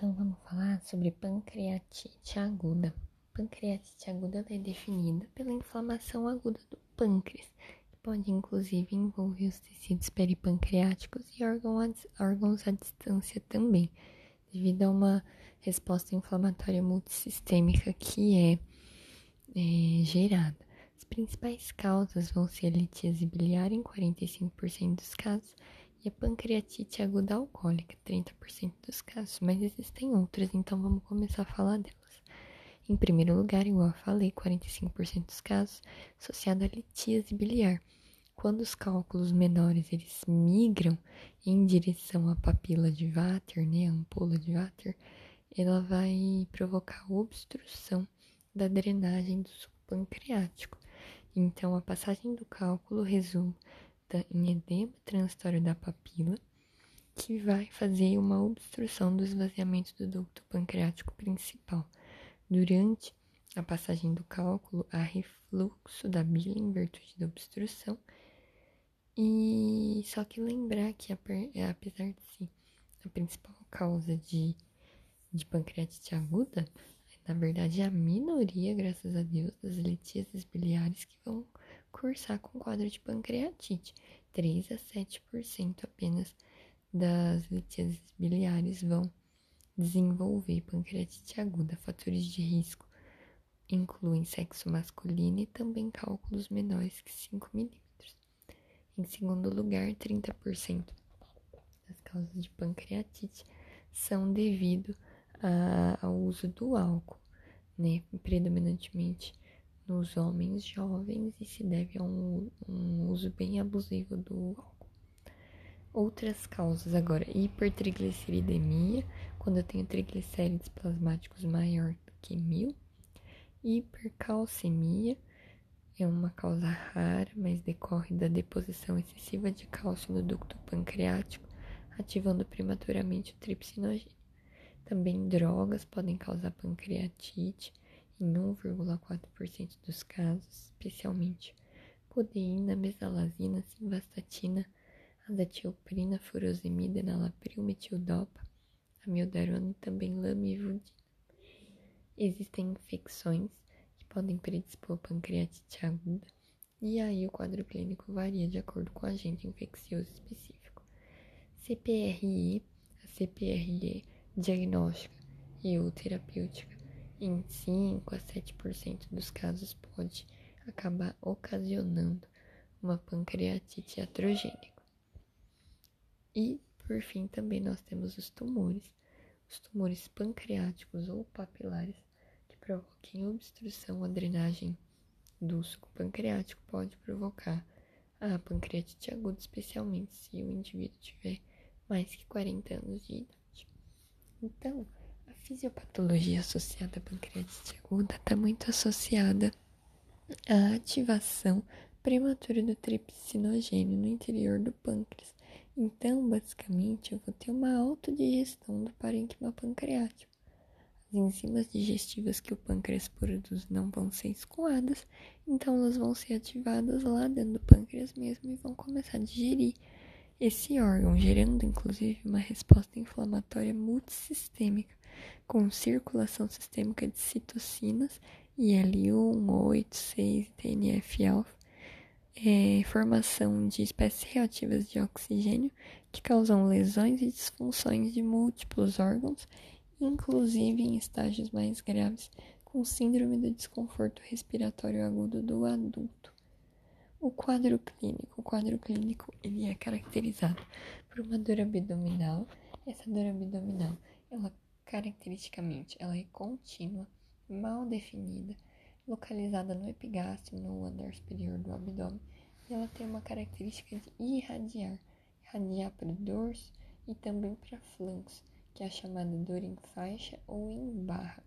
Então vamos falar sobre pancreatite aguda. Pancreatite aguda é definida pela inflamação aguda do pâncreas, que pode inclusive envolver os tecidos peripancreáticos e órgãos, à distância também, devido a uma resposta inflamatória multissistêmica que é, é gerada. As principais causas vão ser litíase biliar em 45% dos casos e a pancreatite aguda alcoólica, 30% dos casos, mas existem outras, então vamos começar a falar delas. Em primeiro lugar, igual eu falei, 45% dos casos associado à litíase biliar. Quando os cálculos menores eles migram em direção à papila de Vater, né, a ampola de Vater, ela vai provocar obstrução da drenagem do suco pancreático. Então, a passagem do cálculo resulta em edema transitório da papila, que vai fazer uma obstrução do esvaziamento do ducto pancreático principal. Durante a passagem do cálculo, há refluxo da bile em virtude da obstrução. E só que lembrar que, apesar de ser a principal causa de, de pancreatite aguda, na verdade é a minoria, graças a Deus, das litíases biliares que vão cursar com quadro de pancreatite. 3 a 7% apenas das litíases biliares vão desenvolver pancreatite aguda. Fatores de risco incluem sexo masculino e também cálculos menores que 5 milímetros. Em segundo lugar, 30% das causas de pancreatite são devido a, ao uso do álcool, né? Predominantemente nos homens jovens e se deve a um, um uso bem abusivo do álcool. Outras causas agora, hipertrigliceridemia, quando eu tenho triglicérides plasmáticos maior do que mil. Hipercalcemia é uma causa rara, mas decorre da deposição excessiva de cálcio no ducto pancreático, ativando prematuramente o tripsinogênio. Também drogas podem causar pancreatite, em 1,4% dos casos, especialmente codeína, mesalazina, simvastatina, azatilprina, furosemida, enalapril, metildopa, amiodarona e também lamivudina. Existem infecções que podem predispor pancreatite aguda, e aí o quadro clínico varia de acordo com o agente infeccioso específico. CPRE, a CPRE diagnóstica e ou terapêutica em 5 a 7% dos casos pode acabar ocasionando uma pancreatite atrogênica. E, por fim, também nós temos os tumores, os tumores pancreáticos ou papilares que provoquem obstrução à drenagem do suco pancreático pode provocar a pancreatite aguda, especialmente se o indivíduo tiver mais que 40 anos de idade. Então, fisiopatologia associada à pancreatite aguda está muito associada à ativação prematura do tripsinogênio no interior do pâncreas. Então, basicamente, eu vou ter uma autodigestão do parênquima pancreático. As enzimas digestivas que o pâncreas produz não vão ser escoadas, então elas vão ser ativadas lá dentro do pâncreas mesmo e vão começar a digerir esse órgão, gerando inclusive uma resposta inflamatória multissistêmica com circulação sistêmica de citocinas, IL-1, 8, 6 e TNF-alfa, é, formação de espécies reativas de oxigênio que causam lesões e disfunções de múltiplos órgãos, inclusive em estágios mais graves, com síndrome do desconforto respiratório agudo do adulto. O quadro clínico, o quadro clínico, ele é caracterizado por uma dor abdominal. Essa dor abdominal, ela Caracteristicamente, ela é contínua, mal definida, localizada no epigastro, no andar superior do abdômen, e ela tem uma característica de irradiar, irradiar para o dorso e também para flancos, que é a chamada dor em faixa ou em barra.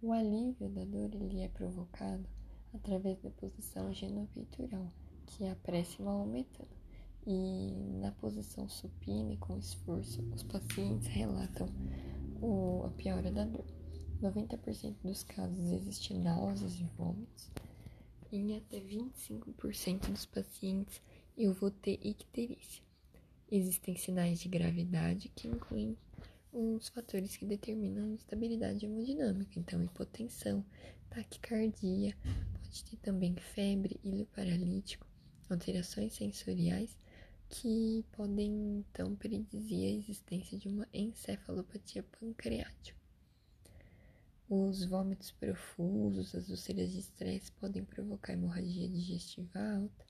O alívio da dor ele é provocado através da posição genopeitoral, que é a prece maometana. E na posição supina e com esforço, os pacientes relatam o, a piora da dor. 90% dos casos existe náuseas e vômitos. Em até 25% dos pacientes eu vou ter icterícia. Existem sinais de gravidade que incluem os fatores que determinam a estabilidade hemodinâmica, então hipotensão, taquicardia, pode ter também febre, ilho paralítico, alterações sensoriais que podem então predizer a existência de uma encefalopatia pancreática. Os vômitos profusos, as úlceras de estresse podem provocar hemorragia digestiva alta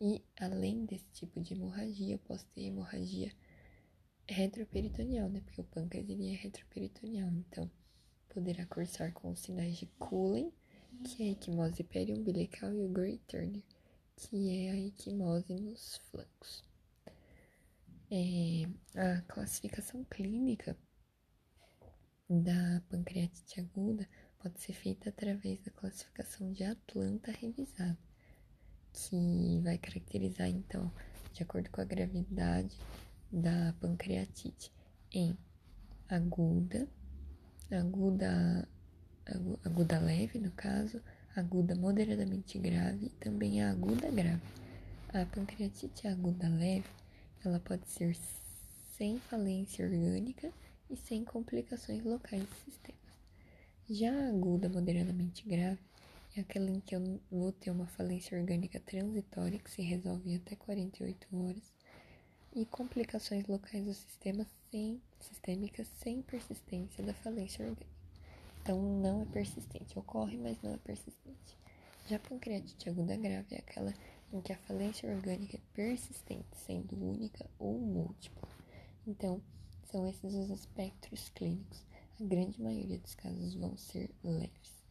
e, além desse tipo de hemorragia, eu posso ter hemorragia retroperitoneal, né? Porque o pâncreas ele é retroperitoneal, então poderá cursar com os sinais de Cullen, que é a equimose periumbilical, e o Gray Turner, que é a equimose nos flancos. É, a classificação clínica da pancreatite aguda pode ser feita através da classificação de Atlanta revisada, que vai caracterizar, então, de acordo com a gravidade da pancreatite, em aguda, aguda, aguda leve, no caso, aguda moderadamente grave e também a aguda grave. A pancreatite aguda leve ela pode ser sem falência orgânica e sem complicações locais do sistema. Já a aguda moderadamente grave é aquela em que eu vou ter uma falência orgânica transitória que se resolve em até 48 horas e complicações locais do sistema sem sistêmicas sem persistência da falência orgânica. Então não é persistente, ocorre, mas não é persistente. Já a pancreatite aguda grave é aquela em que a falência orgânica é persistente, sendo única ou múltipla. Então, são esses os aspectos clínicos. A grande maioria dos casos vão ser leves.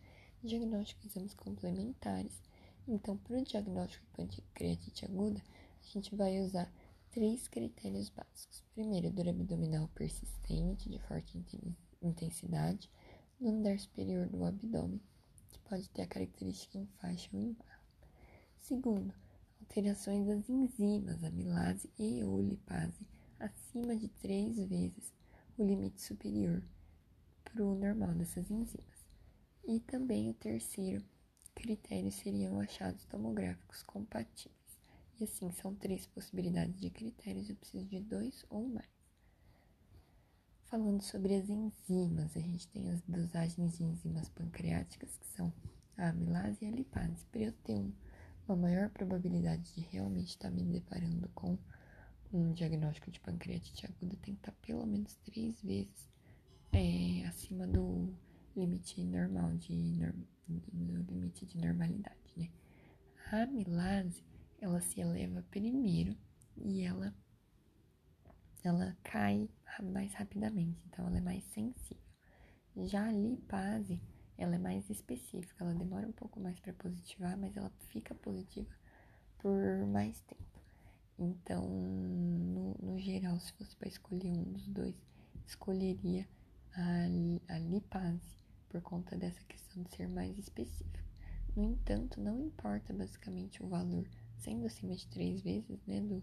Diagnóstico exames complementares. Então, para o diagnóstico de pancreatite aguda, a gente vai usar três critérios básicos. Primeiro, dor abdominal persistente, de forte intensidade, no andar superior do abdômen, que pode ter a característica em faixa ou em barra. Segundo, alterações das enzimas amilase e ou lipase acima de três vezes o limite superior para o normal dessas enzimas. E também o terceiro critério seriam achados tomográficos compatíveis. E assim, são três possibilidades de critérios, eu preciso de dois ou mais. Falando sobre as enzimas, a gente tem as dosagens de enzimas pancreáticas, que são a amilase e a lipase. Para eu ter um uma maior probabilidade de realmente estar me deparando com um diagnóstico de pancreatite aguda tem que estar pelo menos três vezes é, acima do limite normal de do limite de normalidade, né? A amilase ela se eleva primeiro e ela ela cai mais rapidamente, então ela é mais sensível. Já a lipase ela é mais específica, ela demora um pouco mais para positivar, mas ela fica positiva por mais tempo. Então, no, no geral, se fosse para escolher um dos dois, escolheria a, a lipase, por conta dessa questão de ser mais específica. No entanto, não importa basicamente o valor, sendo acima de três vezes né, do,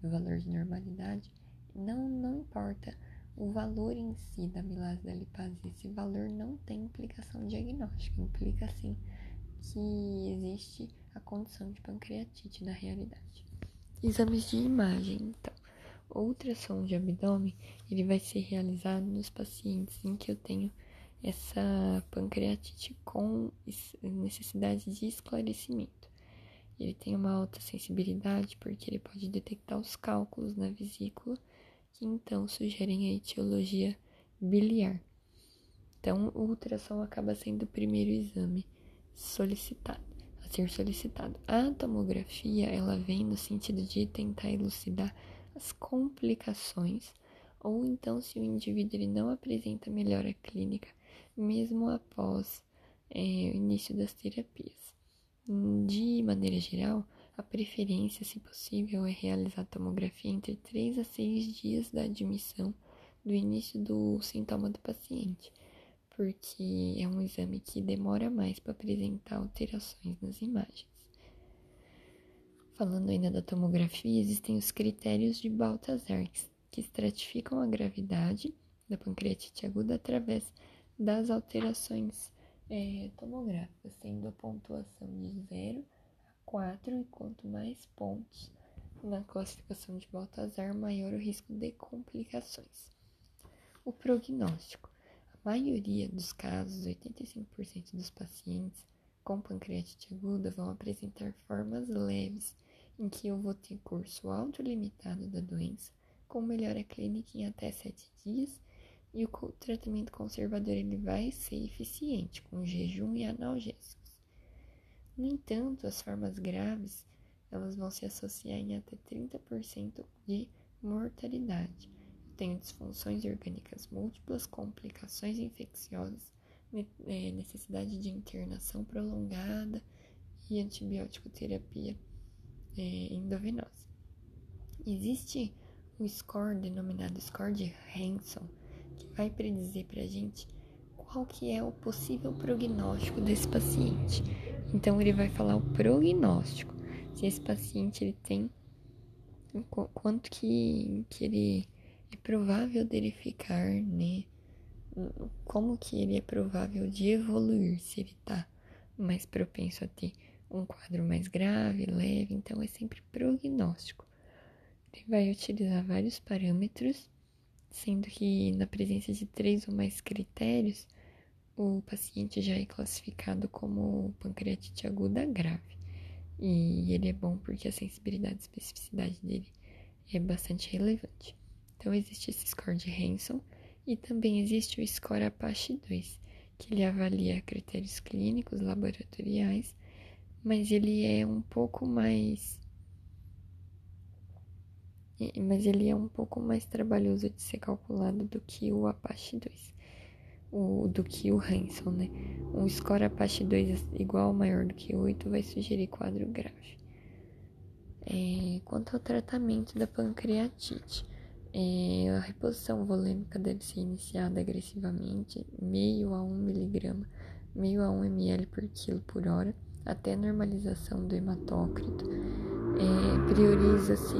do valor de normalidade, não, não importa o valor em si da amilase da lipase, esse valor não tem implicação diagnóstica, implica sim que existe a condição de pancreatite na realidade. Exames de imagem, então. O ultrassom de abdômen, ele vai ser realizado nos pacientes em que eu tenho essa pancreatite com necessidade de esclarecimento. Ele tem uma alta sensibilidade porque ele pode detectar os cálculos na vesícula que então sugerem a etiologia biliar. Então, o ultrassom acaba sendo o primeiro exame solicitado, a ser solicitado. A tomografia, ela vem no sentido de tentar elucidar as complicações ou então se o indivíduo ele não apresenta melhora clínica, mesmo após é, o início das terapias. De maneira geral, a preferência, se possível, é realizar tomografia entre 3 a 6 dias da admissão do início do sintoma do paciente, porque é um exame que demora mais para apresentar alterações nas imagens. Falando ainda da tomografia, existem os critérios de Baltazar, que estratificam a gravidade da pancreatite aguda através das alterações é, tomográficas, sendo a pontuação de 0 4 e quanto mais pontos na classificação de Baltazar, maior o risco de complicações. O prognóstico. A maioria dos casos, 85% dos pacientes com pancreatite aguda vão apresentar formas leves, em que eu vou ter curso autolimitado da doença, com melhora clínica em até 7 dias, e o tratamento conservador ele vai ser eficiente, com jejum e analgésicos. No entanto, as formas graves elas vão se associar em até 30% de mortalidade. Tem disfunções orgânicas múltiplas, complicações infecciosas, é, necessidade de internação prolongada e antibiótico terapia é, endovenosa. Existe um score denominado score de Hanson que vai predizer para a gente qual que é o possível prognóstico desse paciente. Então ele vai falar o prognóstico, se esse paciente ele tem quanto que, que ele é provável dele ficar, né? Como que ele é provável de evoluir se ele tá mais propenso a ter um quadro mais grave, leve, então é sempre prognóstico. Ele vai utilizar vários parâmetros, sendo que na presença de três ou mais critérios, o paciente já é classificado como pancreatite aguda grave. E ele é bom porque a sensibilidade e especificidade dele é bastante relevante. Então existe esse score de Hanson e também existe o score Apache 2, que ele avalia critérios clínicos, laboratoriais, mas ele é um pouco mais mas ele é um pouco mais trabalhoso de ser calculado do que o Apache 2, o, do que o Hanson, né? Um score Apache 2 igual ou maior do que 8 vai sugerir quadro grave. É, quanto ao tratamento da pancreatite, é, a reposição volêmica deve ser iniciada agressivamente, meio a 1 miligrama, meio a 1 ml por quilo por hora, até a normalização do hematócrito. É, Prioriza-se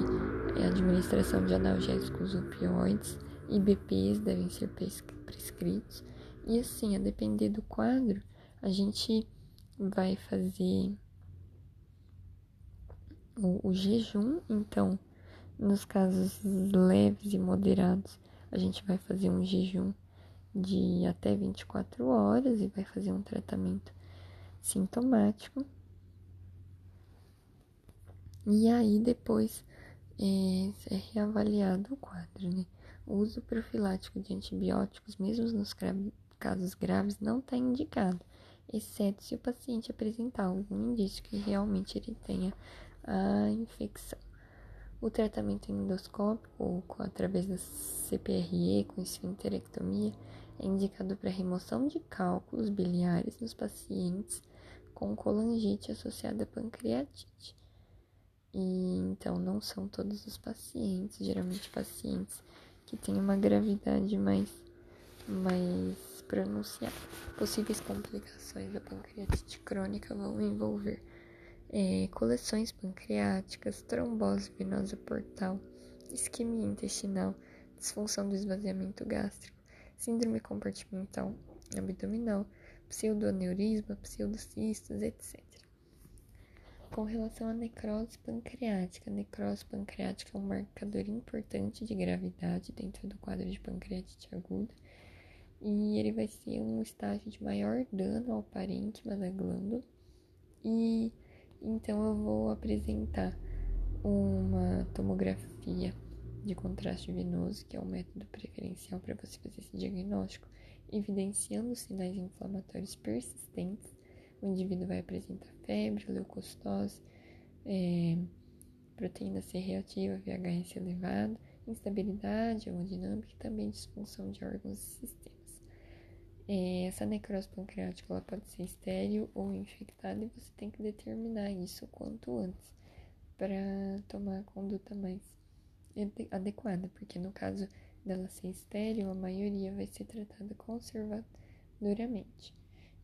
a administração de analgésicos opioides e BPs devem ser prescritos. E assim, a depender do quadro, a gente vai fazer o, o jejum, então nos casos leves e moderados, a gente vai fazer um jejum de até 24 horas e vai fazer um tratamento sintomático. E aí depois é, é reavaliado o quadro, né? O uso profilático de antibióticos, mesmo nos casos graves, não está indicado, exceto se o paciente apresentar algum indício que realmente ele tenha a infecção. O tratamento endoscópico, ou através da CPRE com esfinterectomia, é indicado para remoção de cálculos biliares nos pacientes com colangite associada a pancreatite. E então não são todos os pacientes, geralmente pacientes que têm uma gravidade mais, mais pronunciada. Possíveis complicações da pancreatite crônica vão envolver é, coleções pancreáticas, trombose venosa portal, isquemia intestinal, disfunção do esvaziamento gástrico, síndrome compartimental abdominal, pseudoaneurisma, pseudocistos, etc. Com relação à necrose pancreática, a necrose pancreática é um marcador importante de gravidade dentro do quadro de pancreatite aguda e ele vai ser um estágio de maior dano ao parênquima da glândula e então eu vou apresentar uma tomografia de contraste venoso, que é o método preferencial para você fazer esse diagnóstico, evidenciando sinais inflamatórios persistentes. O indivíduo vai apresentar febre, leucocitose, é, proteína C reativa, VHS elevado, instabilidade hemodinâmica e também disfunção de órgãos e sistemas. É, essa necrose pancreática ela pode ser estéril ou infectada e você tem que determinar isso quanto antes para tomar a conduta mais adequada, porque no caso dela ser estéril, a maioria vai ser tratada conservadoramente.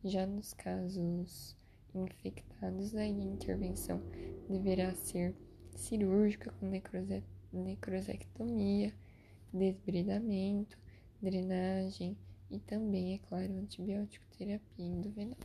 Já nos casos infectados, a intervenção deverá ser cirúrgica com necrose necrosectomia, desbridamento, drenagem, e também, é claro, antibiótico terapia endovenosa.